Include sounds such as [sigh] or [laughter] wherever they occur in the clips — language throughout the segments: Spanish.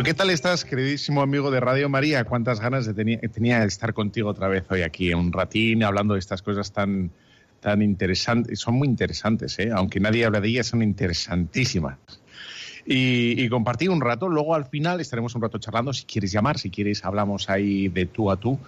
Pero ¿qué tal estás, queridísimo amigo de Radio María? ¿Cuántas ganas de tenía, de estar contigo otra vez hoy aquí, un ratín, hablando de estas cosas tan, tan interesantes? Son muy interesantes, ¿eh? aunque nadie habla de ellas, son interesantísimas. Y, compartir un rato, luego al final estaremos un rato charlando, si quieres llamar, si quieres hablamos ahí de tú a tú,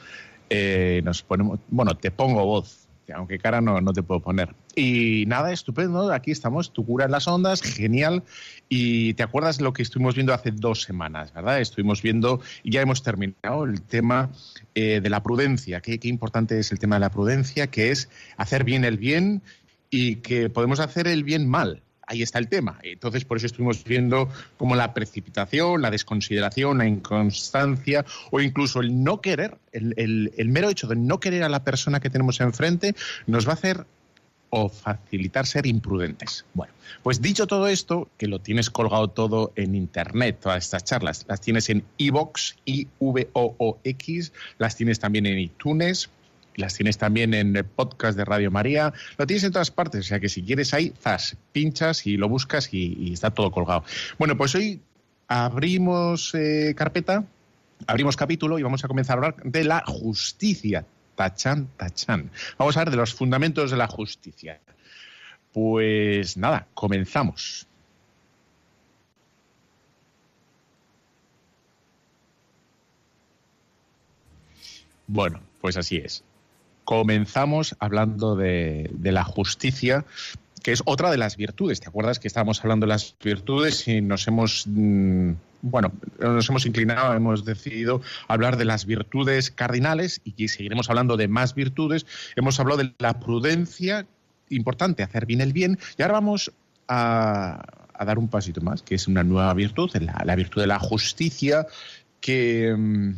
eh, nos ponemos, bueno, te pongo voz, aunque cara no, no te puedo poner. Y nada, estupendo, aquí estamos, tu cura en las ondas, genial. Y te acuerdas lo que estuvimos viendo hace dos semanas, ¿verdad? Estuvimos viendo, y ya hemos terminado, el tema eh, de la prudencia. ¿Qué, qué importante es el tema de la prudencia, que es hacer bien el bien y que podemos hacer el bien mal ahí está el tema. Entonces, por eso estuvimos viendo como la precipitación, la desconsideración, la inconstancia o incluso el no querer, el, mero hecho de no querer a la persona que tenemos enfrente, nos va a hacer o facilitar ser imprudentes. Bueno, pues dicho todo esto, que lo tienes colgado todo en internet, todas estas charlas, las tienes en iVoox, I-V-O-O-X, las tienes también en iTunes, las tienes también en el podcast de Radio María. Lo tienes en todas partes, o sea que si quieres ahí, zas, pinchas y lo buscas y, está todo colgado. Bueno, pues hoy abrimos eh, carpeta, abrimos capítulo y vamos a comenzar a hablar de la justicia. Tachan, tachan. Vamos a ver de los fundamentos de la justicia. Pues nada, comenzamos. Bueno, pues así es comenzamos hablando de, la justicia, que es otra de las virtudes. ¿Te acuerdas que estábamos hablando de las virtudes y nos hemos, mm, bueno, nos hemos inclinado, hemos decidido hablar de las virtudes cardinales y seguiremos hablando de más virtudes? Hemos hablado de la prudencia, importante, hacer bien el bien, y ahora vamos a, dar un pasito más, que es una nueva virtud, la, virtud de la justicia, que mm,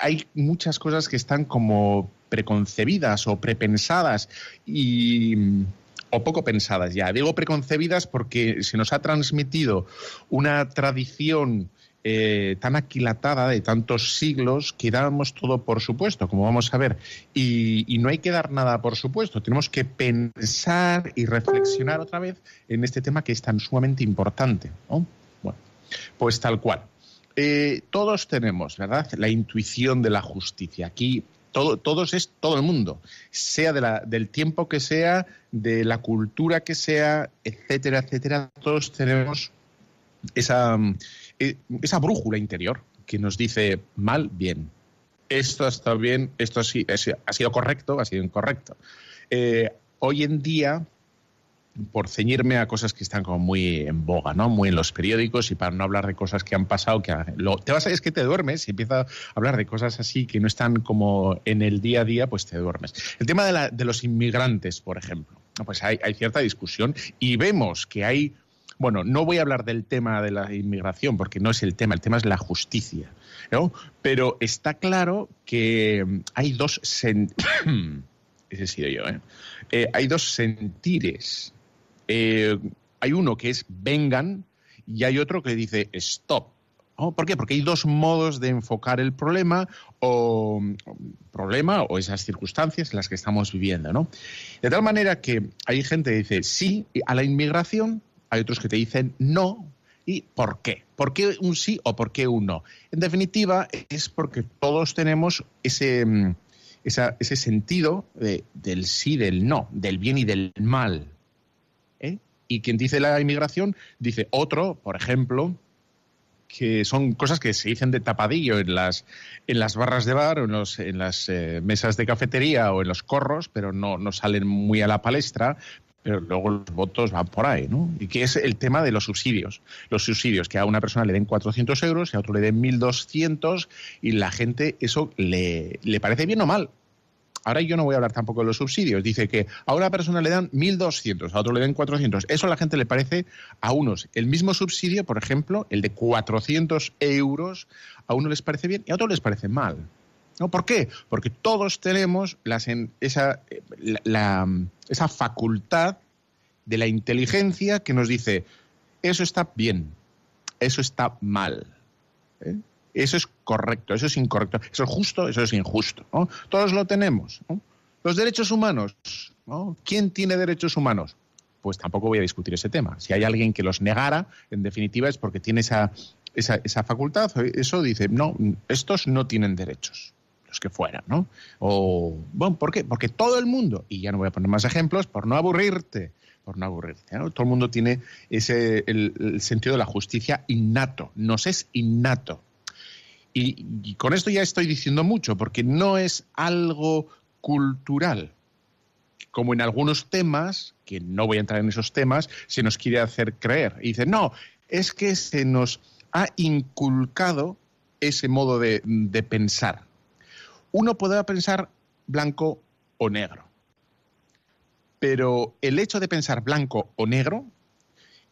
hay muchas cosas que están como preconcebidas o prepensadas y o poco pensadas ya. Digo preconcebidas porque se nos ha transmitido una tradición eh, tan aquilatada de tantos siglos que dábamos todo por supuesto, como vamos a ver. Y, no hay que dar nada por supuesto. Tenemos que pensar y reflexionar otra vez en este tema que es tan sumamente importante. Bueno, pues tal cual. Eh, todos tenemos, ¿verdad?, la intuición de la justicia. Aquí todos es todo el mundo, sea del tiempo que sea, de la cultura que sea, etcétera, etcétera. Todos tenemos esa, eh, esa brújula interior que nos dice mal, bien. Esto ha estado bien, esto sí, ha sido correcto, ha sido incorrecto. Eh, hoy en día por ceñirme a cosas que están como muy en boga, ¿no? Muy en los periódicos y para no hablar de cosas que han pasado, que lo, te vas a es que te duermes y empieza a hablar de cosas así que no están como en el día a día, pues te duermes. El tema de, los inmigrantes, por ejemplo, pues hay, cierta discusión y vemos que hay bueno, no voy a hablar del tema de la inmigración porque no es el tema, el tema es la justicia. ¿no? Pero está claro que hay dos [coughs] ese he sido yo, ¿eh? ¿eh? hay dos sentires eh, hay uno que es vengan y hay otro que dice stop. ¿Por qué? Porque hay dos modos de enfocar el problema o problema o esas circunstancias en las que estamos viviendo, ¿no? De tal manera que hay gente que dice sí a la inmigración, hay otros que te dicen no. ¿Y por qué? ¿Por qué un sí o por qué un no? En definitiva, es porque todos tenemos ese, mm, ese sentido del sí, del no, del bien y del mal. Y quien dice la inmigración dice otro, por ejemplo, que son cosas que se dicen de tapadillo en las, en las barras de bar o en, los, en las eh, mesas de cafetería o en los corros, pero no, no salen muy a la palestra, pero luego los votos van por ahí, ¿no? Y que es el tema de los subsidios. Los subsidios, que a una persona le den 400 euros y a otro le den 1.200 y la gente eso le, le parece bien o mal. Ahora yo no voy a hablar tampoco de los subsidios. Dice que a una persona le dan 1.200, a otro le dan 400. Eso a la gente le parece a unos. El mismo subsidio, por ejemplo, el de 400 euros, a uno les parece bien y a otro les parece mal. ¿No? ¿Por qué? Porque todos tenemos esa, esa facultad de la inteligencia que nos dice, eso está bien, eso está mal. ¿eh? Eso es correcto, eso es incorrecto, eso es justo, eso es injusto. Todos lo tenemos. Los derechos humanos. ¿Quién tiene derechos humanos? Pues tampoco voy a discutir ese tema. Si hay alguien que los negara, en definitiva es porque tiene esa, esa, facultad. Eso dice, no, estos no tienen derechos los que fueran, ¿no? O, bueno, ¿por qué? Porque todo el mundo, y ya no voy a poner más ejemplos, por no aburrirte, por no aburrirte, ¿no? Todo el mundo tiene ese, el sentido de la justicia innato, nos es innato. Y, con esto ya estoy diciendo mucho, porque no es algo cultural, como en algunos temas, que no voy a entrar en esos temas, se nos quiere hacer creer. Y dice, no, es que se nos ha inculcado ese modo de, de pensar. Uno podrá pensar blanco o negro, pero el hecho de pensar blanco o negro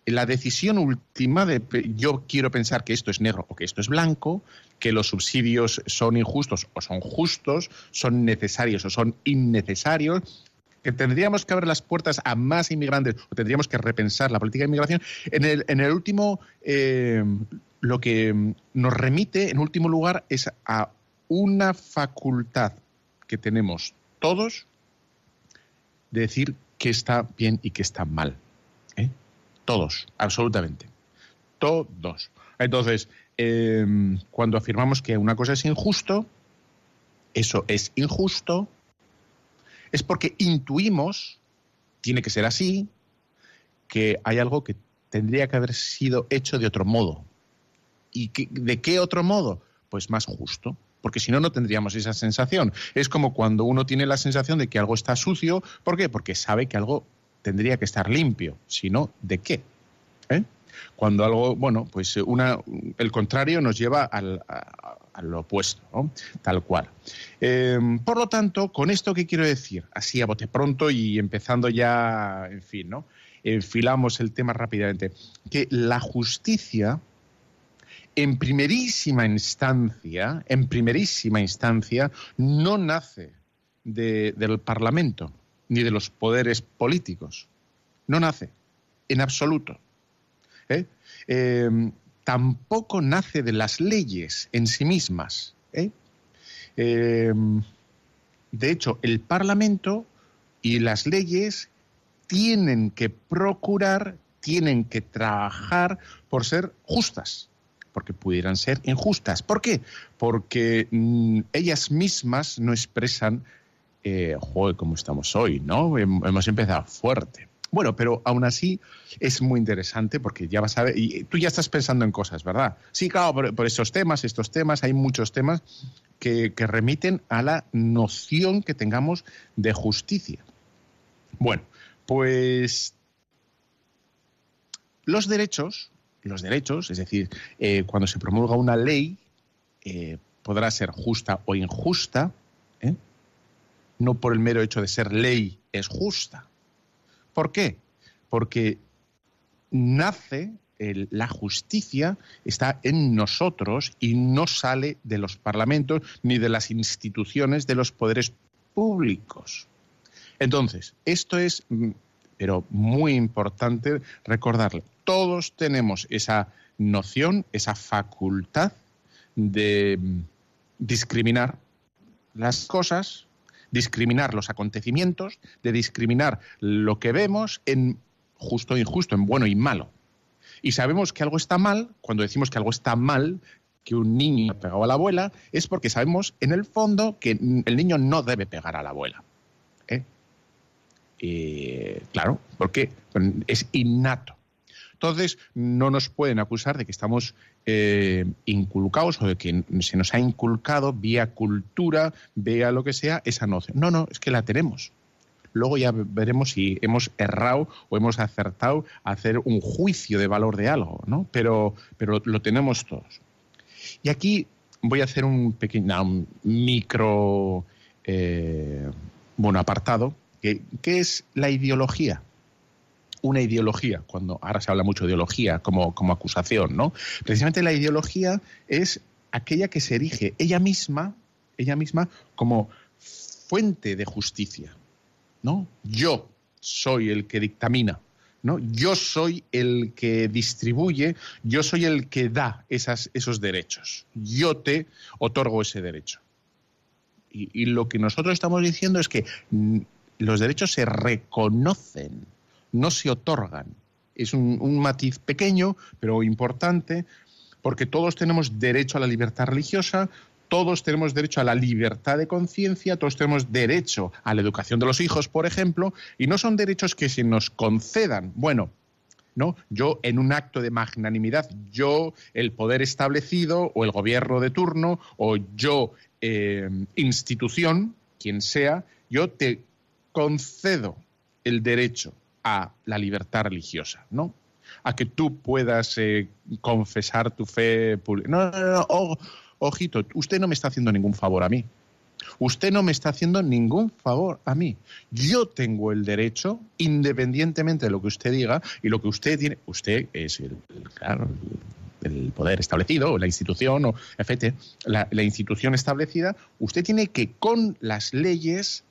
la decisión última de yo quiero pensar que esto es negro o que esto es blanco, que los subsidios son injustos o son justos, son necesarios o son innecesarios, que tendríamos que abrir las puertas a más inmigrantes o tendríamos que repensar la política de inmigración. En el, en el último, eh, lo que nos remite, en último lugar, es a una facultad que tenemos todos de decir qué está bien y qué está mal. Todos, absolutamente. Todos. Entonces, em, cuando afirmamos que una cosa es injusto, eso es injusto, es porque intuimos, tiene que ser así, que hay algo que tendría que haber sido hecho de otro modo. ¿Y de qué otro modo? Pues más justo porque si no, no tendríamos esa sensación. Es como cuando uno tiene la sensación de que algo está sucio, ¿por qué? Porque sabe que algo tendría que estar limpio, si no, ¿de qué? ¿Eh? Cuando algo, bueno, pues una, el contrario nos lleva al, lo opuesto, ¿no? tal cual. Eh, por lo tanto, con esto qué quiero decir, así a bote pronto y empezando ya, en fin, ¿no? Enfilamos el tema rápidamente, que la justicia, en primerísima instancia, en primerísima instancia, no nace del Parlamento ni de los poderes políticos. No nace, en absoluto. ¿eh? Em, tampoco nace de las leyes en sí mismas. ¿eh? Em, de hecho, el Parlamento y las leyes tienen que procurar, tienen que trabajar por ser justas, porque pudieran ser injustas. ¿Por qué? Porque mm, ellas mismas no expresan eh, joder, cómo estamos hoy, ¿no? Hemos empezado fuerte. Bueno, pero aún así es muy interesante porque ya vas a ver, y tú ya estás pensando en cosas, ¿verdad? Sí, claro, por, estos temas, estos temas, hay muchos temas que, remiten a la noción que tengamos de justicia. Bueno, pues los derechos, los derechos, es decir, eh, cuando se promulga una ley, eh, podrá ser justa o injusta. No por el mero hecho de ser ley es justa. ¿Por qué? Porque nace la justicia está en nosotros y no sale de los parlamentos ni de las instituciones de los poderes públicos. Entonces, esto es, mm, pero muy importante recordarle, todos tenemos esa noción, esa facultad de mm, discriminar las cosas discriminar los acontecimientos, de discriminar lo que vemos en justo e injusto, en bueno y malo. Y sabemos que algo está mal, cuando decimos que algo está mal, que un niño ha pegado a la abuela, es porque sabemos en el fondo que el niño no debe pegar a la abuela. ¿eh? claro, porque es innato. Entonces, no nos pueden acusar de que estamos eh, inculcados o de que se nos ha inculcado vía cultura, vía lo que sea, esa noción. No, no, es que la tenemos. Luego ya veremos si hemos errado o hemos acertado a hacer un juicio de valor de algo, ¿no? Pero, pero lo tenemos todos. Y aquí voy a hacer un pequeño, micro, eh, bueno, apartado, que es la ideología una ideología, cuando ahora se habla mucho de ideología como, como acusación, ¿no? Precisamente la ideología es aquella que se erige ella misma ella misma como fuente de justicia, ¿no? Yo soy el que dictamina, ¿no? Yo soy el que distribuye, yo soy el que da esas, esos derechos. Yo te otorgo ese derecho. Y, lo que nosotros estamos diciendo es que mm, los derechos se reconocen, no se otorgan. Es un matiz pequeño, pero importante, porque todos tenemos derecho a la libertad religiosa, todos tenemos derecho a la libertad de conciencia, todos tenemos derecho a la educación de los hijos, por ejemplo, y no son derechos que se nos concedan. Bueno, ¿no? Yo en un acto de magnanimidad, yo el poder establecido o el gobierno de turno o yo eh, institución, quien sea, yo te concedo el derecho a la libertad religiosa, ¿no? A que tú puedas eh, confesar tu fe. No, no, no, ojito, usted no me está haciendo ningún favor a mí. Usted no me está haciendo ningún favor a mí. Yo tengo el derecho, independientemente de lo que usted diga y lo que usted tiene. Usted es el, poder establecido, la institución, o la, la institución establecida. Usted tiene que, con las leyes,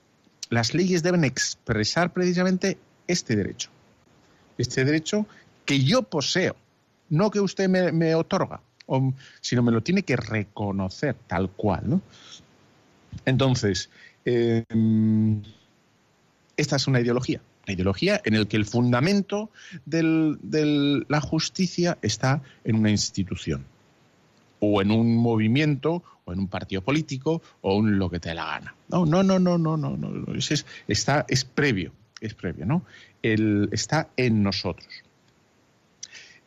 las leyes deben expresar precisamente este derecho. Este derecho que yo poseo, no que usted me otorga sino me lo tiene que reconocer tal cual. ¿no? Entonces, em, esta es una ideología, una ideología en la que el fundamento de la justicia está en una institución, o en un movimiento, o en un partido político, o en lo que te dé la gana. No, no, no, no, no, no, no. Es, está, es previo, es previo, ¿no? El, está en nosotros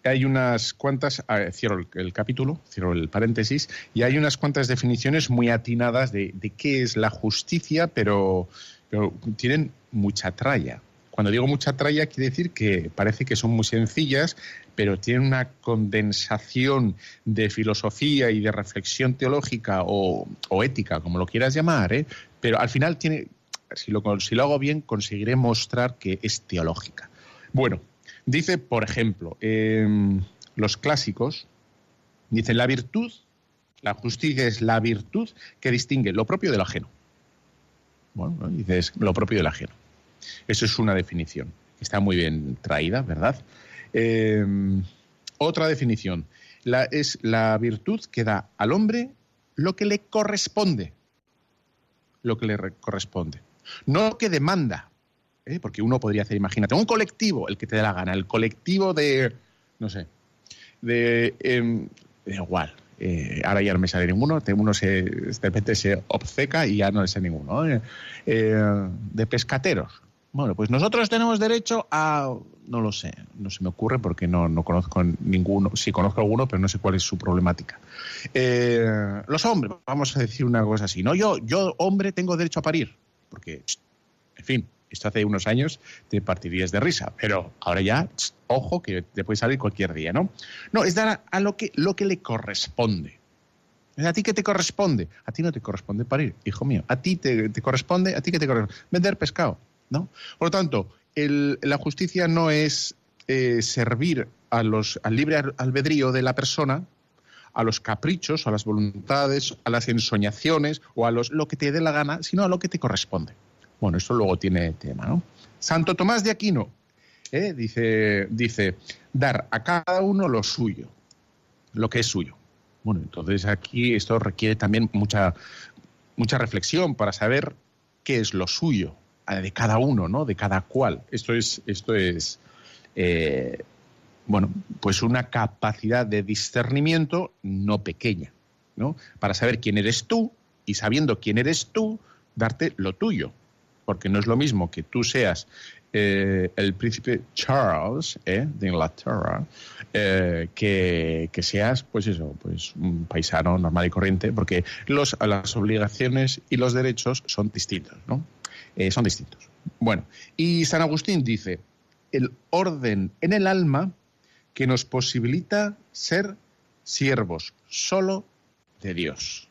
hay unas cuantas, cierro el, capítulo, cierro el paréntesis, y hay unas cuantas definiciones muy atinadas de, qué es la justicia, pero, tienen mucha tralla. Cuando digo mucha tralla, quiere decir que parece que son muy sencillas, pero tienen una condensación de filosofía y de reflexión teológica o, ética, como lo quieras llamar, ¿eh? pero al final tiene, si lo, hago bien, conseguiré mostrar que es teológica. Bueno, Dice, por ejemplo, em, los clásicos, dicen la virtud, la justicia es la virtud que distingue lo propio de lo ajeno. Bueno, dices lo propio del ajeno. Eso es una definición. Está muy bien traída, ¿verdad? Em, otra definición es la virtud que da al hombre lo que le corresponde. Lo que le corresponde. No lo que demanda, ¿eh? porque uno podría hacer, imagínate, un colectivo, el que te dé la gana, el colectivo de, no sé, de, eh, igual, eh, ahora ya no me sale ninguno, uno se, de repente se obceca y ya no le sale ninguno, eh, de pescateros. Bueno, pues nosotros tenemos derecho a, no lo sé, no se me ocurre porque no, no conozco ninguno, sí conozco alguno, pero no sé cuál es su problemática. los hombres, vamos a decir una cosa así, ¿no? Yo, yo hombre, tengo derecho a parir, porque, en fin, esto hace unos años te partirías de risa, pero ahora ya, ojo, que te puede salir cualquier día, ¿no? No, es dar a, lo, que, lo que le corresponde. ¿A ti qué te corresponde? A ti no te corresponde parir, hijo mío. A ti te, corresponde, a ti qué te corresponde vender pescado, ¿no? Por lo tanto, la justicia no es eh, servir a los, al libre albedrío de la persona, a los caprichos, a las voluntades, a las ensoñaciones o a los, lo que te dé la gana, sino a lo que te corresponde. Bueno, eso luego tiene tema, ¿no? Santo Tomás de Aquino ¿eh? dice, dice, dar a cada uno lo suyo, lo que es suyo. Bueno, entonces aquí esto requiere también mucha, mucha reflexión para saber qué es lo suyo de cada uno, ¿no? De cada cual. Esto es, esto es eh, bueno, pues una capacidad de discernimiento no pequeña, ¿no? Para saber quién eres tú y sabiendo quién eres tú, darte lo tuyo porque no es lo mismo que tú seas eh, el príncipe Charles eh, de Inglaterra eh, que, seas, pues eso, pues un paisano normal y corriente, porque los, las obligaciones y los derechos son distintos, ¿no? son distintos. Bueno, y San Agustín dice, el orden en el alma que nos posibilita ser siervos solo de Dios.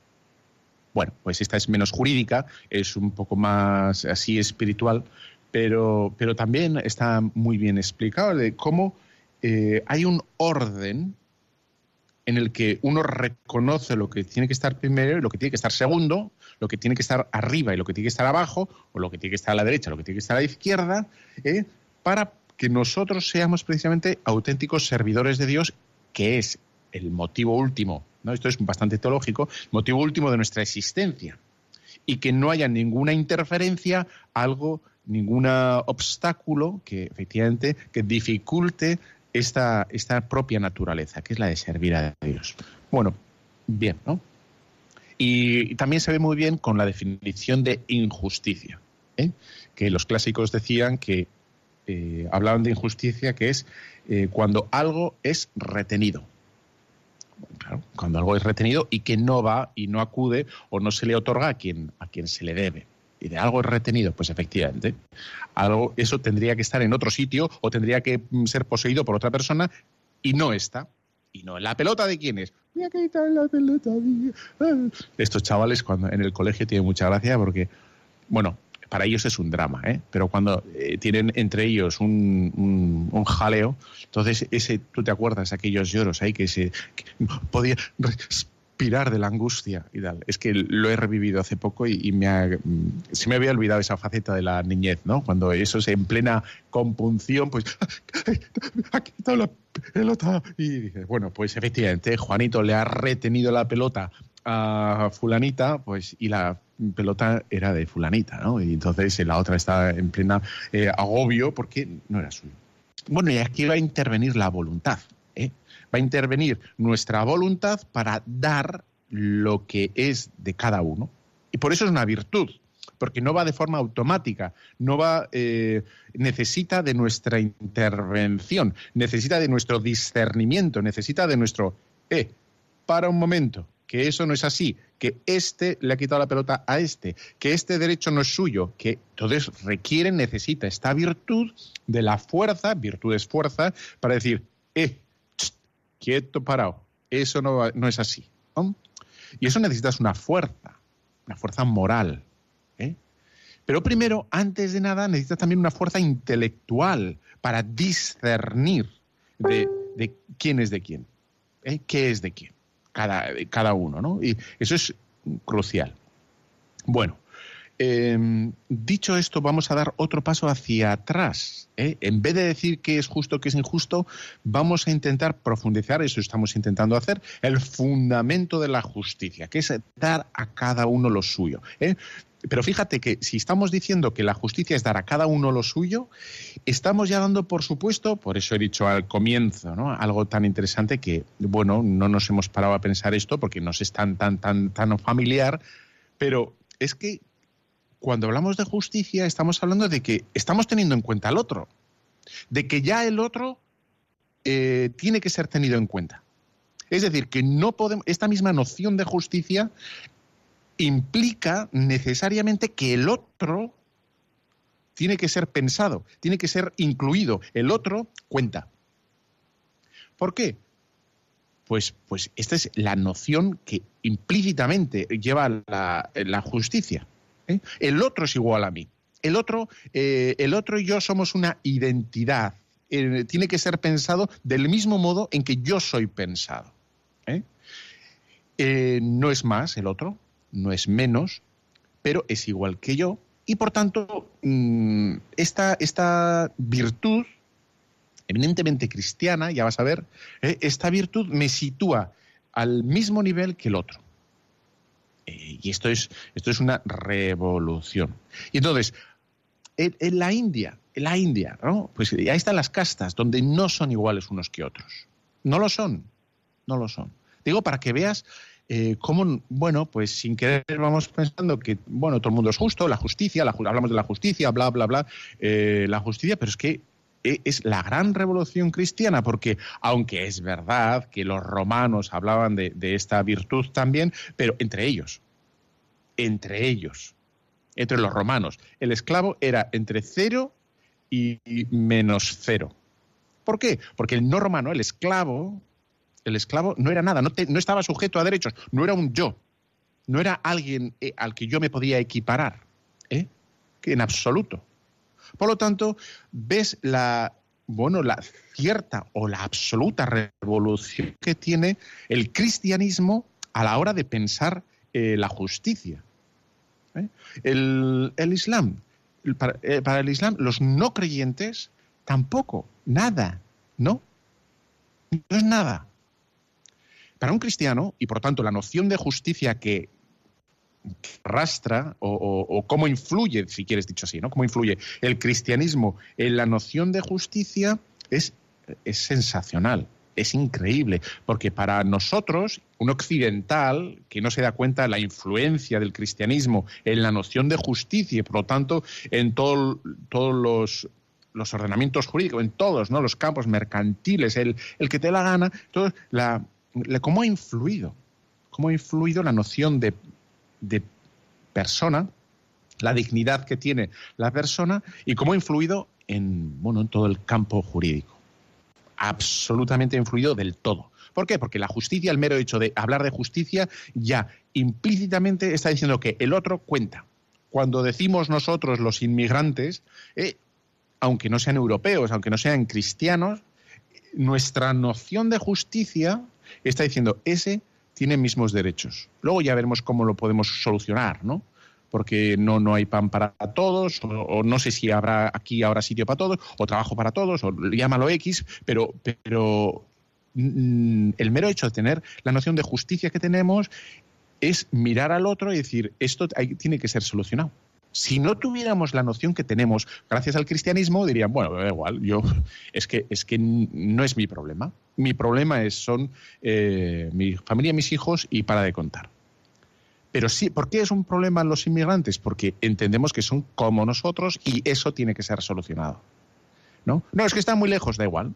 Bueno, pues esta es menos jurídica, es un poco más así espiritual, pero, pero también está muy bien explicado de cómo eh, hay un orden en el que uno reconoce lo que tiene que estar primero y lo que tiene que estar segundo, lo que tiene que estar arriba y lo que tiene que estar abajo, o lo que tiene que estar a la derecha, lo que tiene que estar a la izquierda, ¿eh? para que nosotros seamos precisamente auténticos servidores de Dios, que es el motivo último, ¿no? esto es bastante teológico, motivo último de nuestra existencia, y que no haya ninguna interferencia, algo, ningún obstáculo que efectivamente que dificulte esta, esta propia naturaleza, que es la de servir a Dios. Bueno, bien, ¿no? Y, también se ve muy bien con la definición de injusticia, ¿eh? que los clásicos decían que eh, hablaban de injusticia, que es eh, cuando algo es retenido. Claro, cuando algo es retenido y que no va y no acude o no se le otorga a quien, a quien se le debe. Y de algo es retenido, pues efectivamente, algo, eso tendría que estar en otro sitio o tendría que mm, ser poseído por otra persona y no está. Y no, ¿la pelota de quién es? la pelota Estos chavales cuando en el colegio tienen mucha gracia porque, bueno, para ellos es un drama, ¿eh? pero cuando eh, tienen entre ellos un, un, jaleo, entonces ese, tú te acuerdas aquellos lloros ahí que se podía respirar de la angustia y tal. Es que lo he revivido hace poco y, me se me había olvidado esa faceta de la niñez, ¿no? Cuando eso es en plena compunción, pues aquí está la pelota y bueno, pues efectivamente Juanito le ha retenido la pelota a fulanita, pues y la pelota era de fulanita, ¿no? Y entonces la otra está en plena eh, agobio porque no era suyo. Bueno, y aquí va a intervenir la voluntad, ¿eh? Va a intervenir nuestra voluntad para dar lo que es de cada uno. Y por eso es una virtud, porque no va de forma automática, no va, eh, necesita de nuestra intervención, necesita de nuestro discernimiento, necesita de nuestro, eh, para un momento, que eso no es así, que este le ha quitado la pelota a este, que este derecho no es suyo, que entonces requiere, necesita esta virtud de la fuerza, virtud es fuerza, para decir, eh, quieto, parado, eso no, no es así. Y eso necesitas una fuerza, una fuerza moral. ¿eh? Pero primero, antes de nada, necesitas también una fuerza intelectual para discernir de, quién es de quién, ¿eh? qué es de quién cada, cada uno, ¿no? Y eso es crucial. Bueno, em, dicho esto, vamos a dar otro paso hacia atrás. ¿eh? En vez de decir qué es justo, qué es injusto, vamos a intentar profundizar, eso estamos intentando hacer, el fundamento de la justicia, que es dar a cada uno lo suyo. ¿eh? Pero fíjate que si estamos diciendo que la justicia es dar a cada uno lo suyo, estamos ya dando por supuesto, por eso he dicho al comienzo, ¿no? algo tan interesante que, bueno, no nos hemos parado a pensar esto porque nos es tan, tan, tan, tan familiar, pero es que cuando hablamos de justicia estamos hablando de que estamos teniendo en cuenta al otro, de que ya el otro eh, tiene que ser tenido en cuenta. Es decir, que no podemos, esta misma noción de justicia implica necesariamente que el otro tiene que ser pensado, tiene que ser incluido. El otro cuenta. ¿Por qué? Pues, pues esta es la noción que implícitamente lleva la, la justicia. ¿Eh? El otro es igual a mí. El otro, eh, el otro y yo somos una identidad. Eh, tiene que ser pensado del mismo modo en que yo soy pensado. no es más el otro, no es menos, pero es igual que yo y por tanto mm, esta, esta virtud, eminentemente cristiana, ya vas a ver, esta virtud me sitúa al mismo nivel que el otro. Eh, y esto es, esto es una revolución. Y entonces, en, la India, en la India, ¿no? Pues ahí están las castas, donde no son iguales unos que otros. No lo son, no lo son. Digo, para que veas eh, cómo, bueno, pues sin querer vamos pensando que, bueno, todo el mundo es justo, la justicia, hablamos de la justicia, bla, bla, bla, eh, la justicia, pero es que es la gran revolución cristiana, porque aunque es verdad que los romanos hablaban de, esta virtud también, pero entre ellos, entre ellos, entre los romanos, el esclavo era entre cero y menos cero. ¿Por qué? Porque el no romano, el esclavo, el esclavo no era nada, no, estaba sujeto a derechos, no era un yo, no era alguien eh, al que yo me podía equiparar, ¿eh? en absoluto. Por lo tanto, ves la bueno, la cierta o la absoluta revolución que tiene el cristianismo a la hora de pensar eh, la justicia. ¿eh? El, Islam, para, eh, para, el Islam, los no creyentes tampoco, nada, ¿no? No es nada. Para un cristiano, y por tanto la noción de justicia que arrastra o, cómo influye, si quieres dicho así, ¿no? Cómo influye el cristianismo en la noción de justicia es, es sensacional, es increíble, porque para nosotros, un occidental que no se da cuenta de la influencia del cristianismo en la noción de justicia y por lo tanto en todos los los ordenamientos jurídicos, en todos ¿no? los campos mercantiles, el, el que te la gana, todo, la, cómo ha influido, cómo ha influido la noción de de persona, la dignidad que tiene la persona y cómo ha influido en, bueno, en todo el campo jurídico. Absolutamente influido del todo. ¿Por qué? Porque la justicia, el mero hecho de hablar de justicia, ya implícitamente está diciendo que el otro cuenta. Cuando decimos nosotros los inmigrantes, eh, aunque no sean europeos, aunque no sean cristianos, nuestra noción de justicia está diciendo ese tienen mismos derechos. Luego ya veremos cómo lo podemos solucionar, ¿no? Porque no, no hay pan para todos, o, no sé si habrá aquí ahora sitio para todos, o trabajo para todos, o llámalo X, pero, pero mm, el mero hecho de tener la noción de justicia que tenemos es mirar al otro y decir, esto tiene que ser solucionado. Si no tuviéramos la noción que tenemos gracias al cristianismo, dirían, bueno, da igual, yo es que es que no es mi problema. Mi problema es son eh, mi familia, mis hijos y para de contar. Pero sí, ¿por qué es un problema los inmigrantes? Porque entendemos que son como nosotros y eso tiene que ser solucionado. ¿No? No, es que están muy lejos, da igual.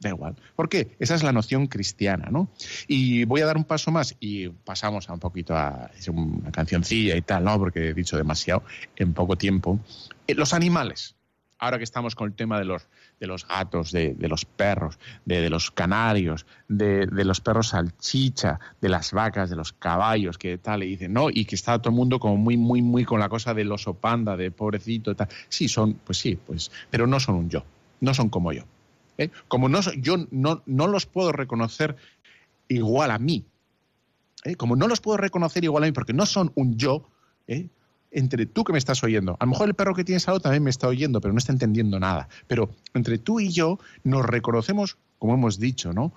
Da igual. ¿Por qué? Esa es la noción cristiana, ¿no? Y voy a dar un paso más y pasamos a un poquito a una cancioncilla y tal, ¿no? Porque he dicho demasiado en poco tiempo. Eh, los animales. Ahora que estamos con el tema de los, de los gatos, de, los perros, de, los canarios, de, los perros salchicha, de las vacas, de los caballos, que tal, y dicen, no, y que está todo el mundo como muy, muy, muy con la cosa del oso panda, de pobrecito tal. Sí, son, pues sí, pues, pero no son un yo, no son como yo. ¿eh? Como no, yo no, no, los puedo reconocer igual a mí, ¿eh? como no los puedo reconocer igual a mí porque no son un yo, ¿eh? Entre tú que me estás oyendo, a lo mejor el perro que tienes al lado también me está oyendo, pero no está entendiendo nada, pero entre tú y yo nos reconocemos, como hemos dicho, ¿no?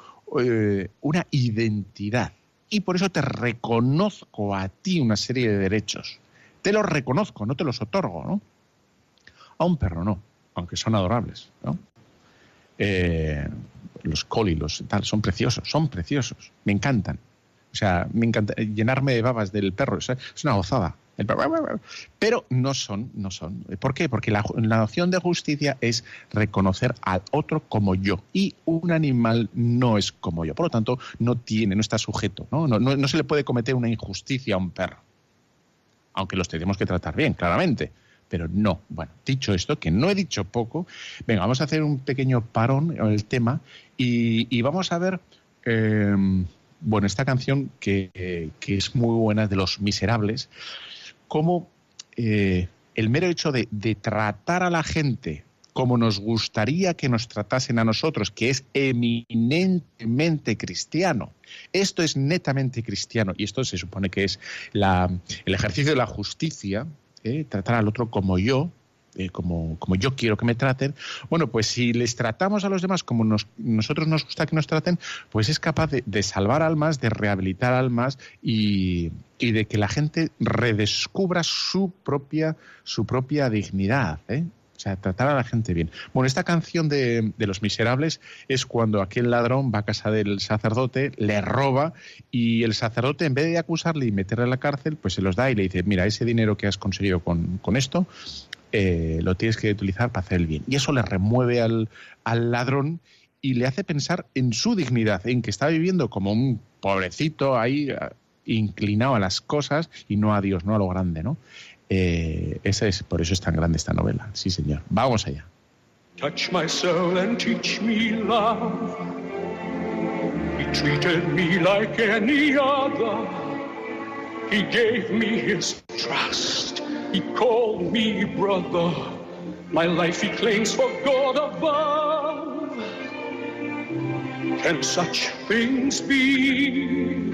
una identidad. Y por eso te reconozco a ti una serie de derechos. Te los reconozco, no te los otorgo, ¿no? A un perro no, aunque son adorables, ¿no? Eh, los coli, los tal, son preciosos, son preciosos, me encantan. O sea, me encanta llenarme de babas del perro, es una gozada. Pero no son, no son. ¿Por qué? Porque la, noción de justicia es reconocer al otro como yo. Y un animal no es como yo. Por lo tanto, no tiene, no está sujeto. No, no, no se le puede cometer una injusticia a un perro. Aunque los tenemos que tratar bien, claramente pero no. Bueno, dicho esto, que no he dicho poco, venga, vamos a hacer un pequeño parón en el tema y, vamos a ver, em, bueno, esta canción que, es muy buena, de Los Miserables, cómo eh, el mero hecho de, tratar a la gente como nos gustaría que nos tratasen a nosotros, que es eminentemente cristiano. Esto es netamente cristiano y esto se supone que es la, el ejercicio de la justicia, ¿eh? tratar al otro como yo, eh, como, como, yo quiero que me traten, bueno, pues si les tratamos a los demás como nos, nosotros nos gusta que nos traten, pues es capaz de, salvar almas, de rehabilitar almas y, y, de que la gente redescubra su propia, su propia dignidad. ¿eh? O sea, tratar a la gente bien. Bueno, esta canción de, Los Miserables es cuando aquel ladrón va a casa del sacerdote, le roba y el sacerdote, en vez de acusarle y meterle a la cárcel, pues se los da y le dice, mira, ese dinero que has conseguido con, esto, eh, lo tienes que utilizar para hacer el bien. Y eso le remueve al, al ladrón y le hace pensar en su dignidad, en que está viviendo como un pobrecito ahí inclinado a las cosas y no a Dios, no a lo grande, ¿no? Eh, esa es, por eso es tan grande esta novela. Sí, señor. Vamos allá. Touch my soul and teach me love. He treated me like any other. He gave me his trust. He called me brother. My life he claims for God above. can such things be?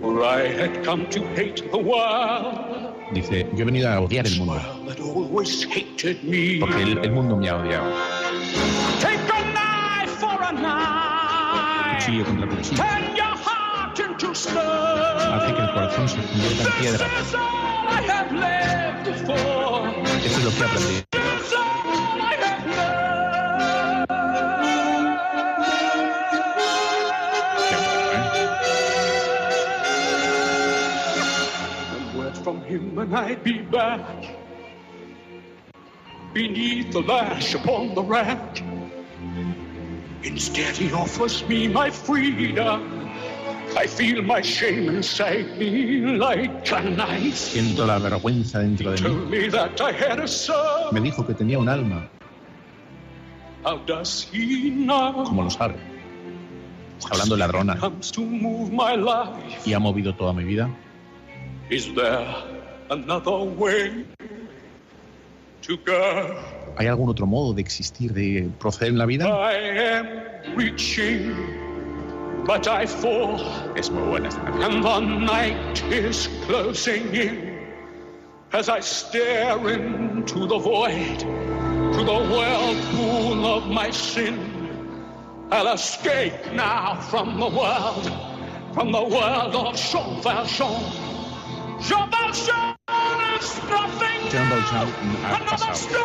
For I had come to hate the world. Dice, yo he venido a odiar el mundo. Porque el, el mundo me ha odiado. Take a knife for a knife. Cuchillo contra cuchillo. Turn your heart into stone. Hace que el corazón se convierta en piedra. Eso es lo que he aprendido. him and I'd be back beneath the lash upon the rack. Instead, he offers me my freedom. I feel my shame inside me like a knife. Siento la vergüenza dentro de mí. Me, that I had a soul. me dijo que tenía un alma. How does he know? ¿Cómo lo sabe? Está hablando de ladrona. Y ha movido toda mi vida. Is there another way to go. ¿Hay algún otro modo de existir, de proceder en la vida? I am reaching, but I fall. Es muy buena esta canción. And the night is closing in as I stare into the void, to the whirlpool of my sin. I'll escape now from the world, from the world of Jean Valjean. Jean Valjean! John Valjean ha pasado.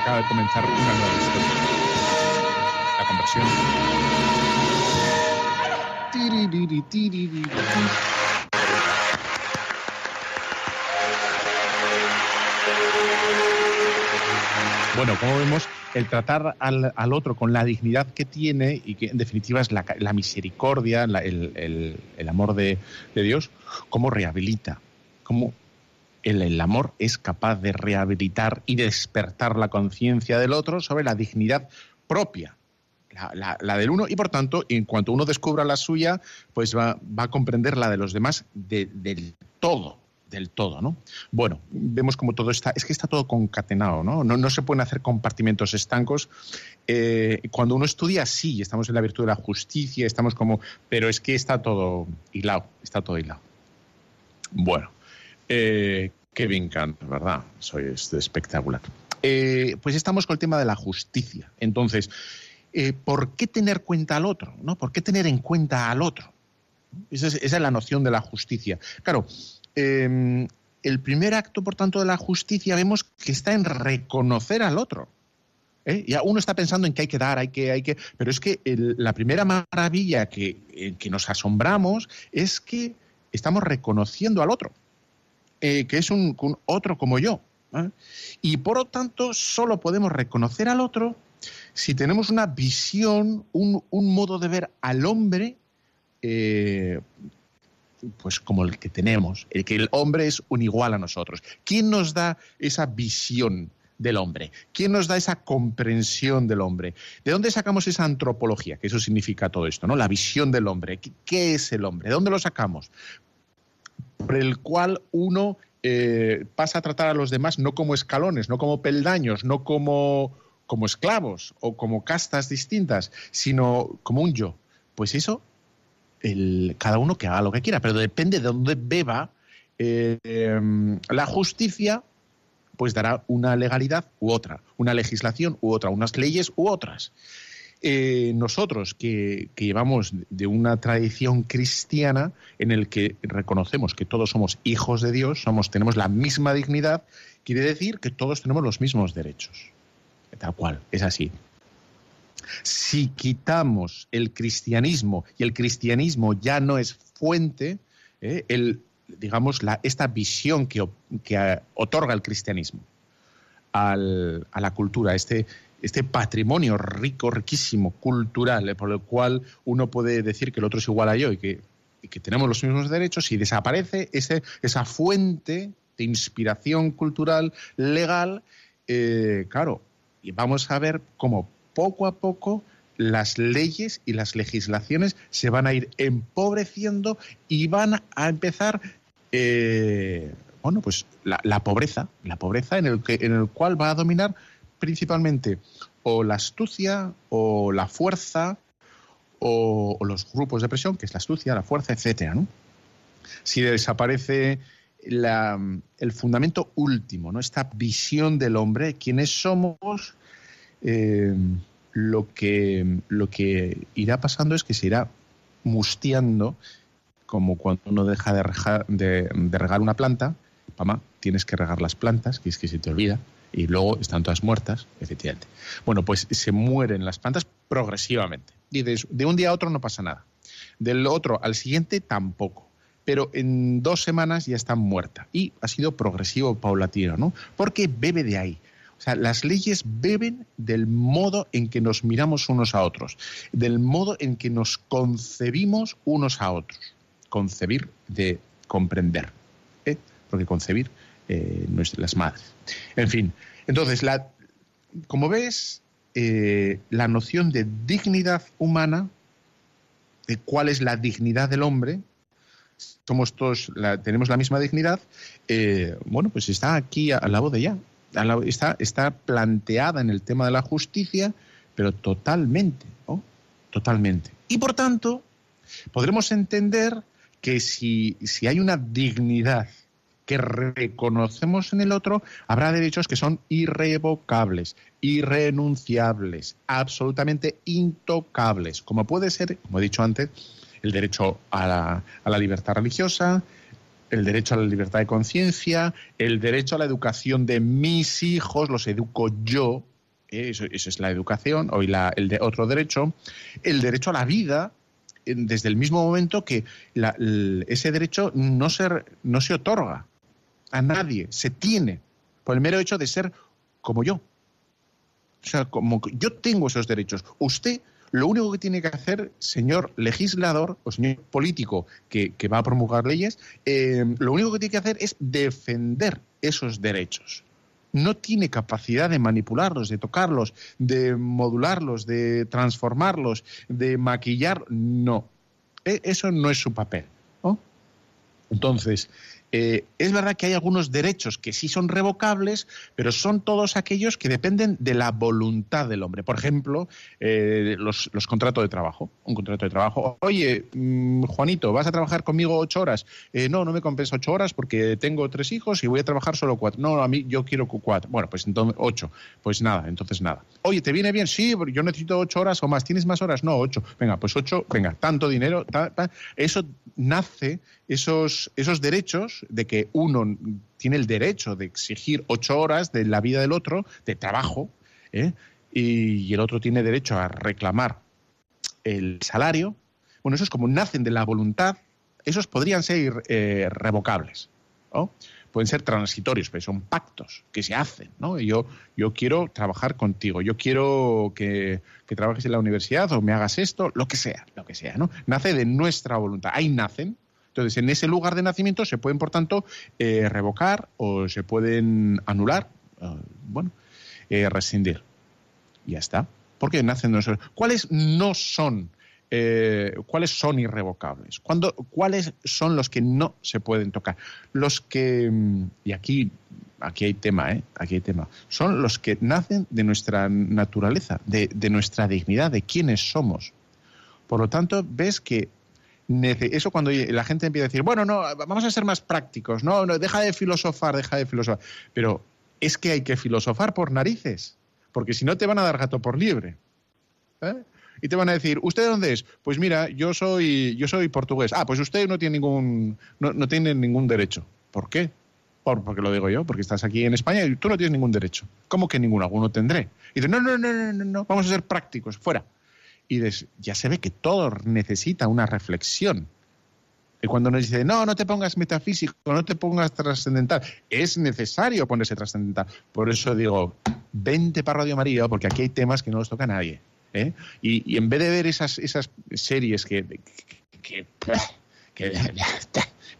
Acaba de comenzar una nueva historia. Conversión. Bueno, como vemos, el tratar al, al, otro con la dignidad que tiene y que en definitiva es la, la misericordia, el, el, el, amor de, de, Dios, cómo rehabilita, cómo el, el, amor es capaz de rehabilitar y despertar la conciencia del otro sobre la dignidad propia. La, del uno y por tanto, en cuanto uno descubra la suya, pues va, va a comprender la de los demás de, del todo, del todo, ¿no? Bueno, vemos como todo está, es que está todo concatenado, ¿no? No, no se pueden hacer compartimentos estancos. Eh, cuando uno estudia, sí, estamos en la virtud de la justicia, estamos como, pero es que está todo hilado, está todo hilado. Bueno, eh, Kevin Kant, ¿verdad? Soy espectacular. Eh, pues estamos con el tema de la justicia. Entonces, eh, ¿por qué tener cuenta al otro? ¿no? ¿Por qué tener en cuenta al otro? Esa es, la noción de la justicia. Claro, eh, el primer acto, por tanto, de la justicia vemos que está en reconocer al otro. ¿Eh? Ya uno está pensando en que hay que dar, hay que, hay que. Pero es que la primera maravilla que, que nos asombramos es que estamos reconociendo al otro, eh, que es un, un, otro como yo. ¿eh? Y por lo tanto, solo podemos reconocer al otro si tenemos una visión, un, modo de ver al hombre eh, pues como el que tenemos, el que el hombre es un igual a nosotros. ¿Quién nos da esa visión del hombre? ¿Quién nos da esa comprensión del hombre? ¿De dónde sacamos esa antropología? Que eso significa todo esto, ¿no? La visión del hombre. ¿Qué es el hombre? ¿De dónde lo sacamos? Por el cual uno eh, pasa a tratar a los demás no como escalones, no como peldaños, no como, como esclavos o como castas distintas, sino como un yo. Pues eso cada uno que haga lo que quiera, pero depende de dónde beba eh, la justicia, pues dará una legalidad u otra, una legislación u otra, unas leyes u otras. Eh, nosotros que, que, llevamos de una tradición cristiana en el que reconocemos que todos somos hijos de Dios, somos, tenemos la misma dignidad, quiere decir que todos tenemos los mismos derechos. Tal cual, es así. Si quitamos el cristianismo y el cristianismo ya no es fuente, eh, el, digamos, la, esta visión que, que, otorga el cristianismo al, a la cultura, este, este patrimonio rico, riquísimo, cultural, eh, por el cual uno puede decir que el otro es igual a yo y que, que tenemos los mismos derechos, y desaparece ese, esa fuente de inspiración cultural, legal, eh, claro, y vamos a ver cómo poco a poco las leyes y las legislaciones se van a ir empobreciendo y van a empezar, eh, bueno, pues la, pobreza, la pobreza en el, que, en el cual va a dominar principalmente o la astucia o la fuerza o, los grupos de presión, que es la astucia, la fuerza, etcétera. Si desaparece el fundamento último, ¿no? Esta visión del hombre, quienes somos, eh, lo, que, lo que irá pasando es que se irá mustiando, como cuando uno deja de, de regar una planta, mamá, tienes que regar las plantas, que es que se te olvida, y luego están todas muertas, efectivamente. Bueno, pues se mueren las plantas progresivamente. Y de, un día a otro no pasa nada. Del otro al siguiente tampoco. Pero en dos semanas ya están muertas. Y ha sido progresivo, paulatino, ¿no? Porque bebe de ahí. O sea, las leyes beben del modo en que nos miramos unos a otros, del modo en que nos concebimos unos a otros. Concebir de comprender. ¿eh? Porque concebir eh, las madres. En fin, entonces, como ves, eh, la noción de dignidad humana, de cuál es la dignidad del hombre, somos todos, tenemos la misma dignidad, eh, bueno, pues está aquí al lado de ya. Está, planteada en el tema de la justicia, pero totalmente, Totalmente. Y por tanto, podremos entender que si, si hay una dignidad que reconocemos en el otro, habrá derechos que son irrevocables, irrenunciables, absolutamente intocables, como puede ser, como he dicho antes, el derecho a la, libertad religiosa, el derecho a la libertad de conciencia, el derecho a la educación de mis hijos, los educo yo, ¿eh? eso, es la educación, o el de otro derecho, el derecho a la vida, desde el mismo momento que ese derecho no no se otorga, a nadie, se tiene, por el mero hecho de ser como yo. O sea, como yo tengo esos derechos. Usted lo único que tiene que hacer, señor legislador o señor político que, va a promulgar leyes, eh, lo único que tiene que hacer es defender esos derechos. No tiene capacidad de manipularlos, de tocarlos, de modularlos, de transformarlos, de maquillar. No. E, eso no es su papel. Entonces, eh, es verdad que hay algunos derechos que sí son revocables, pero son todos aquellos que dependen de la voluntad del hombre. Por ejemplo, eh, los, contratos de trabajo. Un contrato de trabajo. Oye, mm, Juanito, ¿vas a trabajar conmigo ocho horas? Eh, no, no me compensa ocho horas porque tengo tres hijos y voy a trabajar solo cuatro. No, a mí yo quiero cuatro. Bueno, pues entonces ocho. Pues nada, entonces nada. Oye, ¿te viene bien? Sí, yo necesito ocho horas o más. ¿Tienes más horas? No, ocho. Venga, pues ocho, venga, tanto dinero. Eso nace, esos, esos derechos de que uno tiene el derecho de exigir ocho horas de la vida del otro, de trabajo, ¿eh? y, el otro tiene derecho a reclamar el salario, bueno, esos como nacen de la voluntad, esos podrían ser eh, revocables. Pueden ser transitorios, pero son pactos que se hacen. ¿no? Yo, yo quiero trabajar contigo, yo quiero que, que, trabajes en la universidad o me hagas esto, lo que sea, lo que sea. ¿no? Nace de nuestra voluntad. Ahí nacen entonces, en ese lugar de nacimiento se pueden, por tanto, eh, revocar o se pueden anular, eh, bueno, eh, rescindir. Ya está. Porque nacen nosotros. ¿Cuáles no son? ¿Cuáles son irrevocables? ¿Cuáles son los que no se pueden tocar? Los que, y aquí, aquí hay tema, ¿eh? Aquí hay tema. Son los que nacen de nuestra naturaleza, de, de nuestra dignidad, de quiénes somos. Por lo tanto, ves que eso cuando la gente empieza a decir, bueno, no, vamos a ser más prácticos, no, no, deja de filosofar, deja de filosofar. Pero es que hay que filosofar por narices, porque si no te van a dar gato por libre. ¿eh? Y te van a decir, ¿usted de dónde es? Pues mira, yo soy, yo soy portugués. Ah, pues usted no tiene ningún, no, tiene ningún derecho. ¿Por qué? Por, porque lo digo yo, porque estás aquí en España y tú no tienes ningún derecho. ¿Cómo que ninguno? Alguno tendré. Y dice, no, no, no, no, no, no, vamos a ser prácticos, fuera y ya se ve que todo necesita una reflexión. Y cuando nos dice, no, no te pongas metafísico, no te pongas trascendental, es necesario ponerse trascendental. Por eso digo, vente para Radio María, porque aquí hay temas que no los toca a nadie. ¿eh? Y, en vez de ver esas, esas series que, que,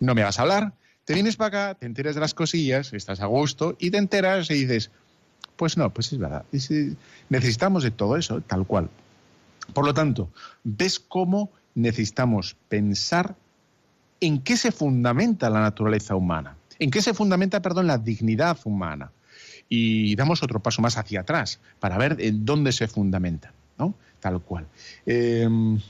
no me vas a hablar, te vienes para acá, te enteras de las cosillas, estás a gusto y te enteras y dices, pues no, pues es verdad. Necesitamos de todo eso, tal cual. Por lo tanto, ves cómo necesitamos pensar en qué se fundamenta la naturaleza humana, en qué se fundamenta, perdón, la dignidad humana. y damos otro paso más hacia atrás para ver en dónde se fundamenta, ¿no? Tal cual. Em,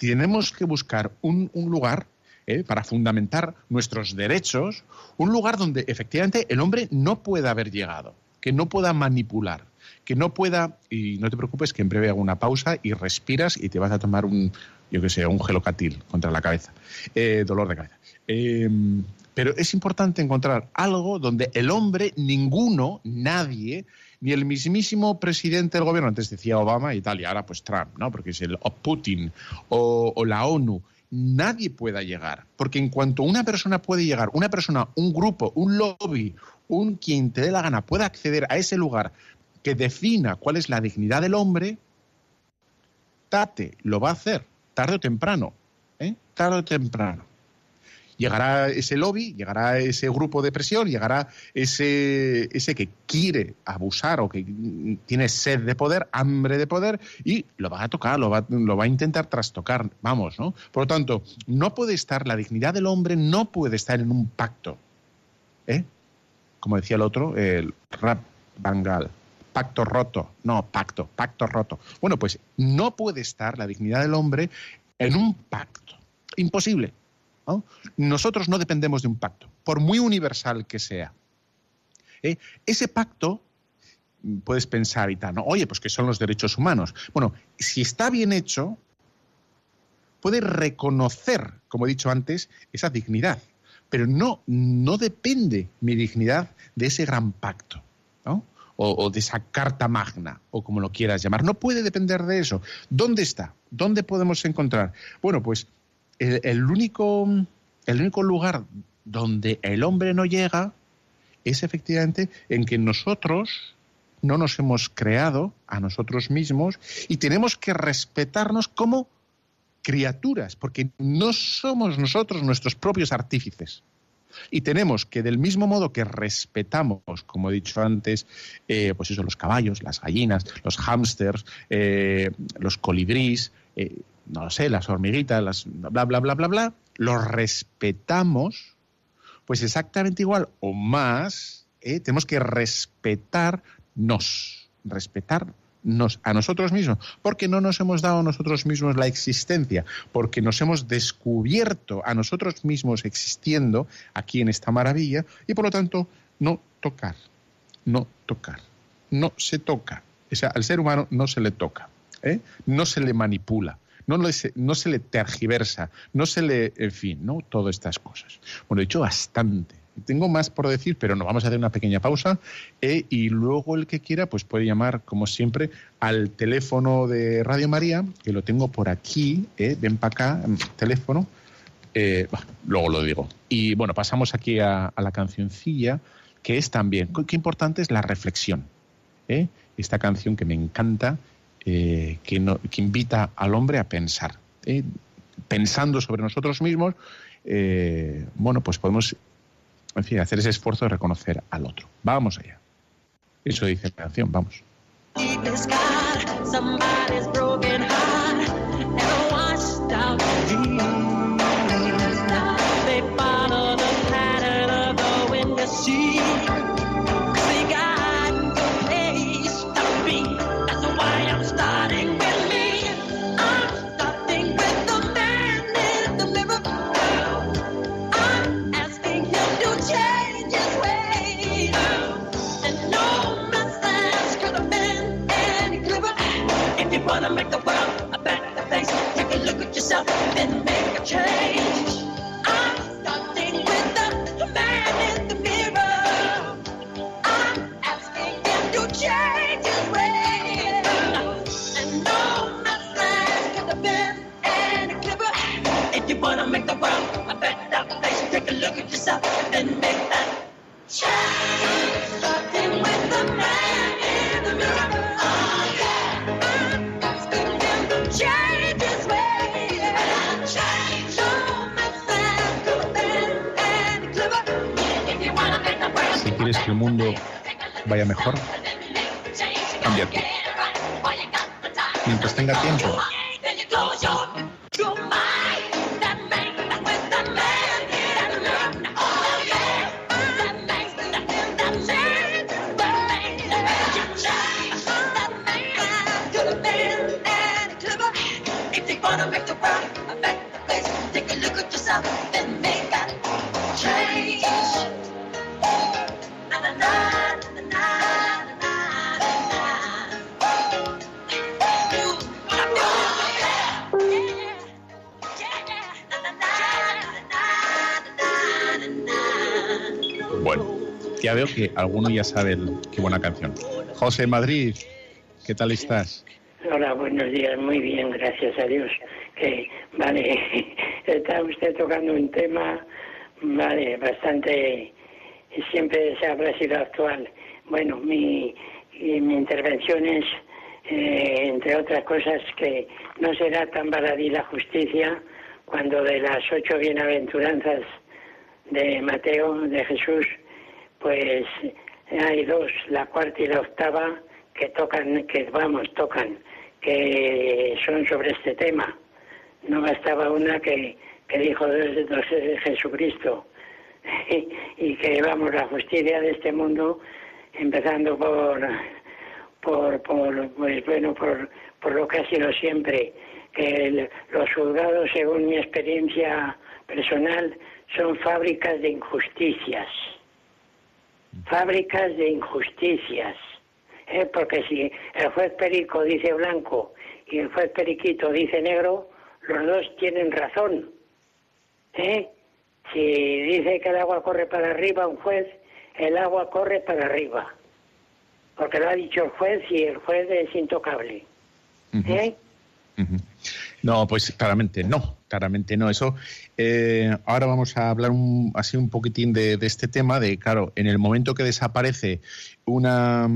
tenemos que buscar un, lugar ¿eh? para fundamentar nuestros derechos, un lugar donde efectivamente el hombre no pueda haber llegado, que no pueda manipular, que no pueda, y no te preocupes que en breve hago una pausa y respiras y te vas a tomar un, yo que sé, un gelocatil contra la cabeza, eh, dolor de cabeza. Em, pero es importante encontrar algo donde el hombre, ninguno, nadie, ni el mismísimo presidente del gobierno, antes decía Obama y tal, y ahora pues Trump, ¿no? Porque es el o Putin o, o la ONU, nadie pueda llegar. Porque en cuanto una persona puede llegar, una persona, un grupo, un lobby, un quien te dé la gana pueda acceder a ese lugar que defina cuál es la dignidad del hombre, Tate lo va a hacer, tarde o temprano, ¿eh? tarde o temprano. Llegará ese lobby, llegará ese grupo de presión, llegará ese, ese que quiere abusar o que tiene sed de poder, hambre de poder, y lo va a tocar, lo va, a intentar trastocar, vamos, ¿no? Por lo tanto, no puede estar, la dignidad del hombre no puede estar en un pacto, ¿eh? Como decía el otro, el rap Bangal pacto roto. No, pacto, pacto roto. Bueno, pues no puede estar la dignidad del hombre en un pacto. Imposible. Nosotros no dependemos de un pacto, por muy universal que sea. ¿Eh? Ese pacto, puedes pensar y tal, ¿no? Oye, pues que son los derechos humanos. Bueno, si está bien hecho, puede reconocer, como he dicho antes, esa dignidad. Pero no, no depende mi dignidad de ese gran pacto. ¿no? O, de esa carta magna, o como lo quieras llamar. No puede depender de eso. ¿Dónde está? ¿Dónde podemos encontrar? Bueno, pues el, único, el único lugar donde el hombre no llega es efectivamente en que nosotros no nos hemos creado a nosotros mismos y tenemos que respetarnos como criaturas, porque no somos nosotros nuestros propios artífices. Y tenemos que, del mismo modo que respetamos, como he dicho antes, eh, pues eso, los caballos, las gallinas, los hámsters, eh, los colibríes, eh, no lo sé, las hormiguitas, las bla, bla, bla, bla, bla, los respetamos, pues exactamente igual o más, tenemos que respetarnos, respetar a nosotros mismos, porque no nos hemos dado a nosotros mismos la existencia, porque nos hemos descubierto a nosotros mismos existiendo aquí en esta maravilla y por lo tanto no tocar, no tocar, no se toca. O sea, al ser humano no se le toca, ¿eh? no se le manipula, no, no se le tergiversa, no se le, en fin, ¿no? Todas estas cosas. Bueno, he dicho bastante. Tengo más por decir, pero no, vamos a hacer una pequeña pausa eh, y luego el que quiera pues puede llamar, como siempre, al teléfono de Radio María, que lo tengo por aquí, eh, ven para acá, mm, teléfono, eh, luego lo digo. Y bueno, pasamos aquí a, la cancioncilla, que es también, qué importante es la reflexión. Esta canción que me encanta, que, que invita al hombre a pensar. Pensando sobre nosotros mismos, bueno, pues podemos en fin, hacer ese esfuerzo de reconocer al otro. Vamos allá. Eso dice la canción, vamos. Ya veo que alguno ya sabe qué buena canción. José Madrid, ¿qué tal estás? Hola, buenos días, muy bien, gracias a Dios. Vale, [laughs] está usted tocando un tema, vale, bastante, siempre se habrá sido actual. Bueno, mi, mi intervención es, eh, entre otras cosas, que no será tan baladí la justicia cuando de las ocho bienaventuranzas de Mateo, de Jesús, pues hay dos, la cuarta y la octava, que tocan, que vamos, tocan, que son sobre este tema. No bastaba una que, que dijo dos, dos Jesucristo [laughs] y que vamos la justicia de este mundo empezando por por, por pues bueno por, por lo que ha sido siempre que los juzgados según mi experiencia personal son fábricas de injusticias fábricas de injusticias. ¿eh? Porque si el juez Perico dice blanco y el juez Periquito dice negro, los dos tienen razón. ¿eh? Si dice que el agua corre para arriba un juez, el agua corre para arriba. Porque lo ha dicho el juez y el juez es intocable. ¿eh? No, pues claramente no, claramente no. Eso. Eh, ahora vamos a hablar así un poquitín de, este tema, de claro, en el momento que desaparece una,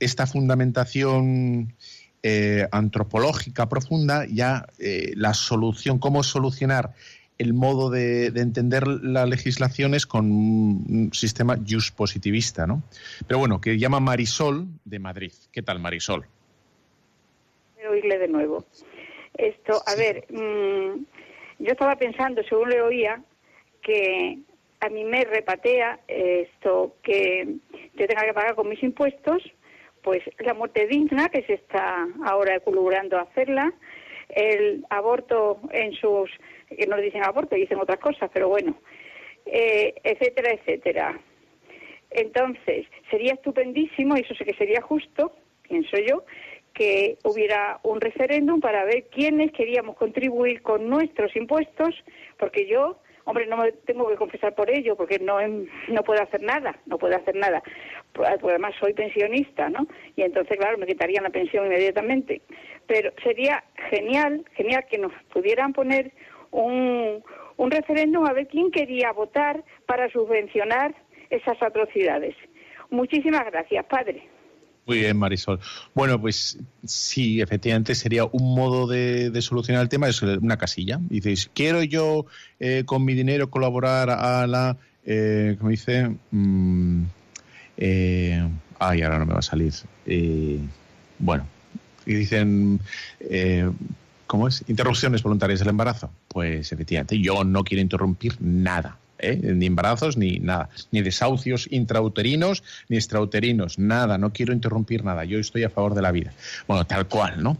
esta fundamentación eh, antropológica profunda, ya eh, la solución, cómo solucionar el modo de, entender las legislaciones con un sistema just positivista, ¿no? Pero bueno, que llama Marisol de Madrid. ¿Qué tal, Marisol? oírle de nuevo. Esto, a ver, mm, yo estaba pensando, según le oía, que a mí me repatea esto que yo tenga que pagar con mis impuestos, pues la muerte digna, que se está ahora equilibrando a hacerla, el aborto en sus, que no le dicen aborto, dicen otras cosas, pero bueno, eh, etcétera, etcétera. Entonces, sería estupendísimo, y eso sé que sería justo, pienso yo, que hubiera un referéndum para ver quiénes queríamos contribuir con nuestros impuestos, porque yo, hombre, no me tengo que confesar por ello, porque no, no puedo hacer nada, no puedo hacer nada. Porque además soy pensionista, ¿no? Y entonces, claro, me quitarían la pensión inmediatamente. Pero sería genial, genial que nos pudieran poner un, un referéndum a ver quién quería votar para subvencionar esas atrocidades. Muchísimas gracias, padre. Muy bien, Marisol. Bueno, pues sí, efectivamente sería un modo de, solucionar el tema, es una casilla. Dices, quiero yo eh, con mi dinero colaborar a la, eh, ¿cómo dice? Mm, eh, ay, ahora no me va a salir. Eh, bueno, y dicen, ¿cómo es? Interrupciones voluntarias del embarazo. Pues efectivamente, yo no quiero interrumpir nada. ¿Eh? ni embarazos ni nada, ni desahucios intrauterinos ni extrauterinos, nada, no quiero interrumpir nada, yo estoy a favor de la vida. Bueno, tal cual, ¿no?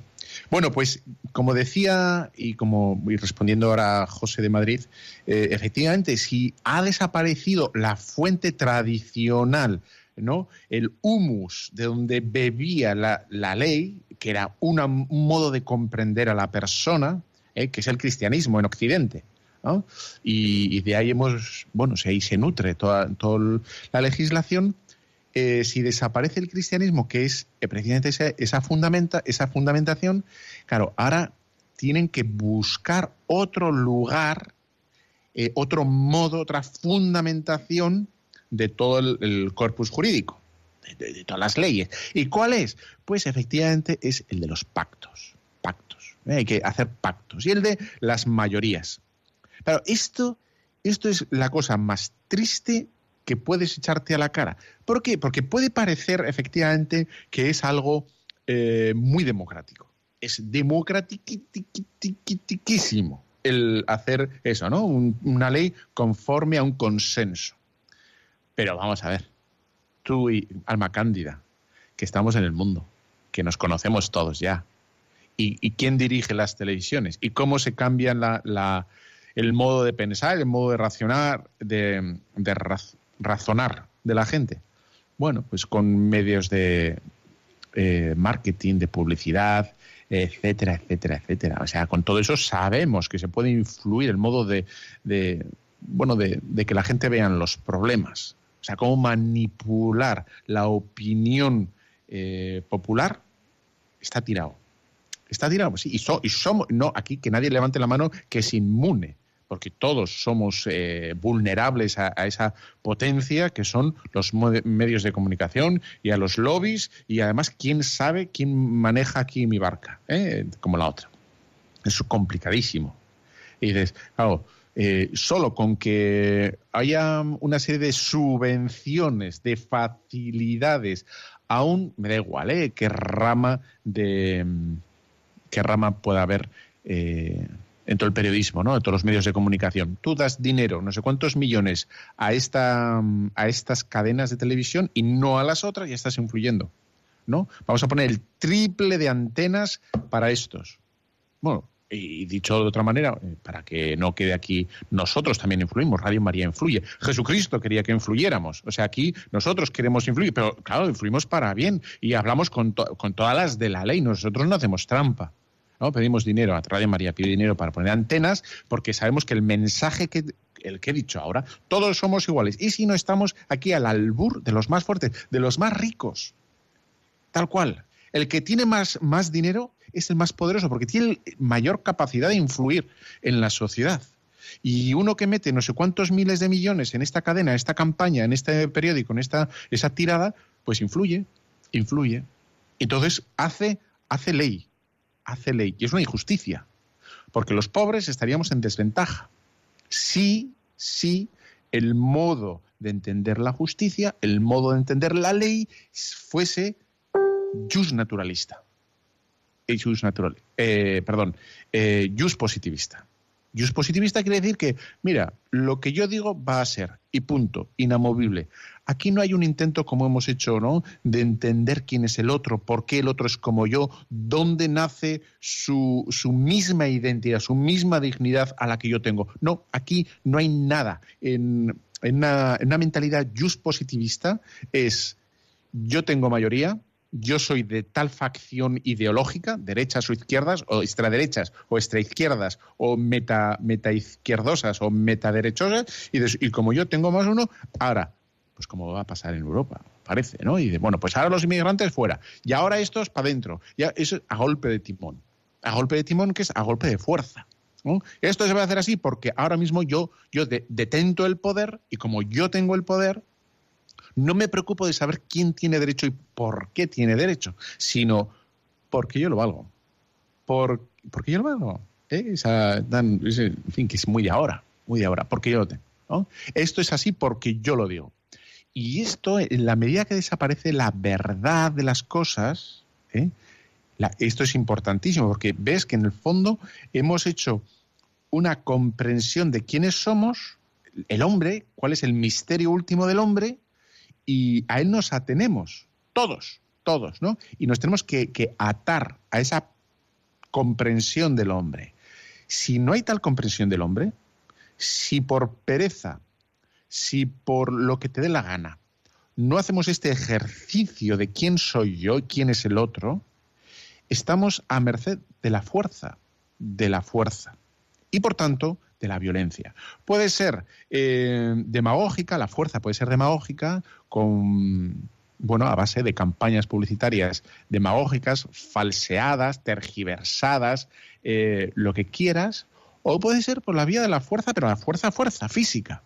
Bueno, pues como decía y como respondiendo ahora a José de Madrid, eh, efectivamente, si ha desaparecido la fuente tradicional, ¿no? El humus de donde bebía la, ley, que era un modo de comprender a la persona, ¿eh? que es el cristianismo en Occidente. Y, de ahí hemos, bueno, ahí se nutre toda, la legislación. Eh, si desaparece el cristianismo, que es eh, precisamente esa, fundamenta, esa fundamentación, claro, ahora tienen que buscar otro lugar, eh, otro modo, otra fundamentación de todo el, corpus jurídico, de, todas las leyes. ¿Y cuál es? Pues efectivamente es el de los pactos. Pactos. Hay que hacer pactos. Y el de las mayorías. Claro, esto, esto es la cosa más triste que puedes echarte a la cara. ¿Por qué? Porque puede parecer efectivamente que es algo eh, muy democrático. Es democratiquísimo el hacer eso, ¿no? una ley conforme a un consenso. Pero vamos a ver, tú y Alma Cándida, que estamos en el mundo, que nos conocemos todos ya, ¿Y, quién dirige las televisiones? ¿Y cómo se cambia la, el modo de pensar, el modo de racionar, de, razonar de la gente? Bueno, pues con medios de eh, marketing, de publicidad, etcétera, etcétera, etcétera. O sea, con todo eso sabemos que se puede influir el modo de, bueno, de, que la gente vea los problemas. O sea, cómo manipular la opinión eh, popular está tirado. Está tirado, sí. Y, somos, no, aquí que nadie levante la mano que es inmune, porque todos somos eh, vulnerables a, esa potencia que son los medios de comunicación y a los lobbies y además quién sabe quién maneja aquí mi barca, ¿eh? como la otra. Es complicadísimo. Y dices, claro, eh, solo con que haya una serie de subvenciones, de facilidades, aún me da igual, ¿eh? qué rama de qué rama pueda haber en todo el periodismo, ¿no? En todos los medios de comunicación. Tú das dinero, no sé cuántos millones, a esta a estas cadenas de televisión y no a las otras, y estás influyendo. ¿No? Vamos a poner el triple de antenas para estos. Bueno, y dicho de otra manera, eh, para que no quede aquí, nosotros también influimos, Radio María influye. Jesucristo quería que influyéramos. O sea, aquí nosotros queremos influir, pero claro, influimos para bien y hablamos con, con todas las de la ley. Nosotros no hacemos trampa. ¿No? Pedimos dinero, a Radio María pide dinero para poner antenas, porque sabemos que el mensaje que, el que he dicho ahora, todos somos iguales. Y si no estamos aquí al albur de los más fuertes, de los más ricos, tal cual. El que tiene más, más dinero es el más poderoso, porque tiene mayor capacidad de influir en la sociedad. Y uno que mete no sé cuántos miles de millones en esta cadena, en esta campaña, en este periódico, en esta esa tirada, pues influye, influye. Entonces hace, hace ley, hace ley. Y es una injusticia, porque los pobres estaríamos en desventaja. Si, si el modo de entender la justicia, el modo de entender la ley fuese just naturalista. Eh, just natural, eh, perdón, eh, just positivista. Just positivista quiere decir que, mira, lo que yo digo va a ser, y punto, inamovible. Aquí no hay un intento, como hemos hecho, ¿no?, de entender quién es el otro, por qué el otro es como yo, dónde nace su, su misma identidad, su misma dignidad a la que yo tengo. No, aquí no hay nada. En, en, una, en una mentalidad just positivista es, yo tengo mayoría, yo soy de tal facción ideológica, derechas o izquierdas, o extraderechas, o extraizquierdas, o meta, izquierdosas o metaderechosas, y, y como yo tengo más uno, ahora, pues como va a pasar en Europa, parece, ¿no? Y de, bueno, pues ahora los inmigrantes fuera, y ahora estos para adentro, ya eso a golpe de timón, a golpe de timón que es a golpe de fuerza. Esto se va a hacer así porque ahora mismo yo, yo detento el poder y como yo tengo el poder, no me preocupo de saber quién tiene derecho y por qué tiene derecho, sino porque yo lo valgo. Por, porque yo lo valgo. ¿Eh? en fin, que es muy de ahora, muy de ahora, porque yo lo tengo. Esto es así porque yo lo digo. Y esto, en la medida que desaparece la verdad de las cosas, ¿eh? esto es importantísimo, porque ves que en el fondo hemos hecho una comprensión de quiénes somos, el hombre, cuál es el misterio último del hombre, y a él nos atenemos, todos, todos, ¿no? Y nos tenemos que, atar a esa comprensión del hombre. Si no hay tal comprensión del hombre, si por pereza, si por lo que te dé la gana, no hacemos este ejercicio de quién soy yo y quién es el otro, estamos a merced de la fuerza, de la fuerza. Y por tanto, de la violencia. Puede ser eh, demagógica, la fuerza puede ser demagógica con bueno, a base de campañas publicitarias demagógicas, falseadas, tergiversadas, eh, lo que quieras, o puede ser por la vía de la fuerza, pero la fuerza, fuerza física.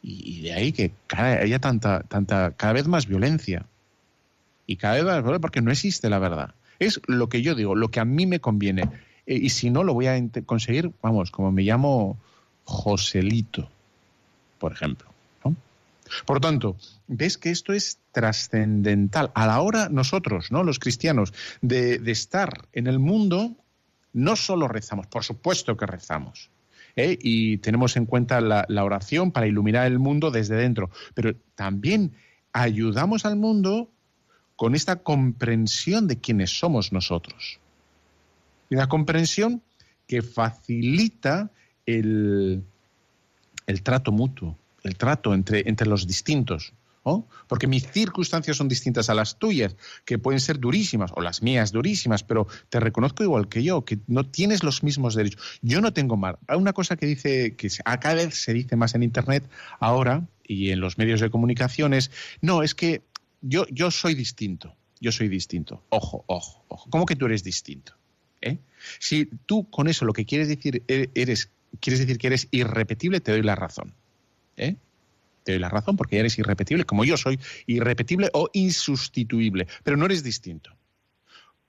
Y, de ahí que haya tanta, tanta, cada vez más violencia. Y cada vez más, porque no existe la verdad. Es lo que yo digo, lo que a mí me conviene. Eh, y si no, lo voy a conseguir, vamos, como me llamo Joselito, por ejemplo. Por lo tanto, ves que esto es trascendental. A la hora nosotros, ¿no? los cristianos, de, estar en el mundo, no solo rezamos, por supuesto que rezamos. ¿eh? Y tenemos en cuenta la, la oración para iluminar el mundo desde dentro, pero también ayudamos al mundo con esta comprensión de quiénes somos nosotros. Y una comprensión que facilita el, el trato mutuo, el trato entre, entre los distintos. Porque mis circunstancias son distintas a las tuyas, que pueden ser durísimas, o las mías durísimas, pero te reconozco igual que yo, que no tienes los mismos derechos. Yo no tengo mal. Hay una cosa que dice, que cada vez se dice más en Internet ahora y en los medios de comunicación es, no, es que yo, yo soy distinto, yo soy distinto. Ojo, ojo, ojo. ¿Cómo que tú eres distinto? ¿Eh? Si tú con eso lo que quieres decir e-, eres, quieres decir que eres irrepetible, te doy la razón. ¿Eh? te doy la razón porque eres irrepetible, como yo soy irrepetible o insustituible, pero no eres distinto.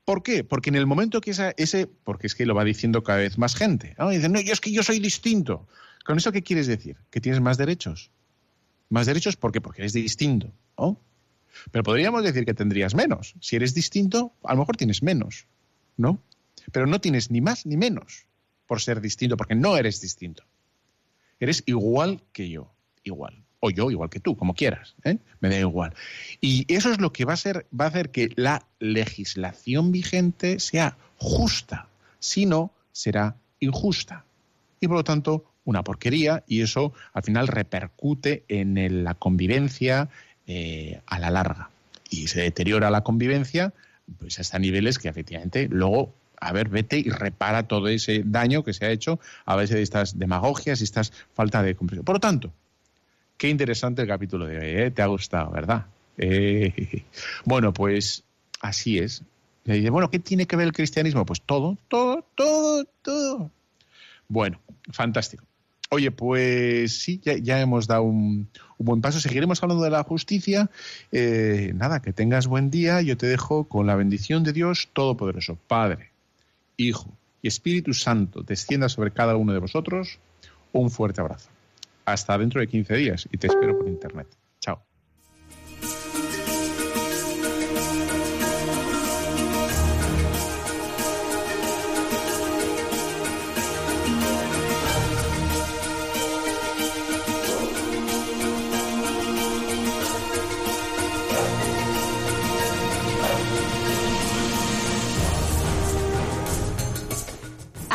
¿Por qué? Porque en el momento que esa, ese, porque es que lo va diciendo cada vez más gente, ¿no? dicen, no, yo es que yo soy distinto. ¿Con eso qué quieres decir? Que tienes más derechos. Más derechos, ¿por qué? Porque eres distinto, Pero podríamos decir que tendrías menos. Si eres distinto, a lo mejor tienes menos, ¿no? Pero no tienes ni más ni menos por ser distinto, porque no eres distinto. Eres igual que yo, igual o yo igual que tú, como quieras, ¿eh? me da igual. Y eso es lo que va a, ser, va a hacer que la legislación vigente sea justa, si no, será injusta. Y por lo tanto, una porquería, y eso al final repercute en la convivencia eh, a la larga. Y se deteriora la convivencia pues hasta niveles que efectivamente luego a ver, vete y repara todo ese daño que se ha hecho a veces de estas demagogias y estas falta de comprensión. Por lo tanto, Qué interesante el capítulo de hoy, ¿eh? Te ha gustado, ¿verdad? Eh, [laughs] bueno, pues así es. Le dice, bueno, ¿qué tiene que ver el cristianismo? Pues todo, todo, todo, todo. Bueno, fantástico. Oye, pues sí, ya, hemos dado un, buen paso. Seguiremos hablando de la justicia. Eh, nada, que tengas buen día. Yo te dejo con la bendición de Dios Todopoderoso, Padre, Hijo y Espíritu Santo, descienda sobre cada uno de vosotros. Un fuerte abrazo hasta dentro de 15 días y te espero por internet.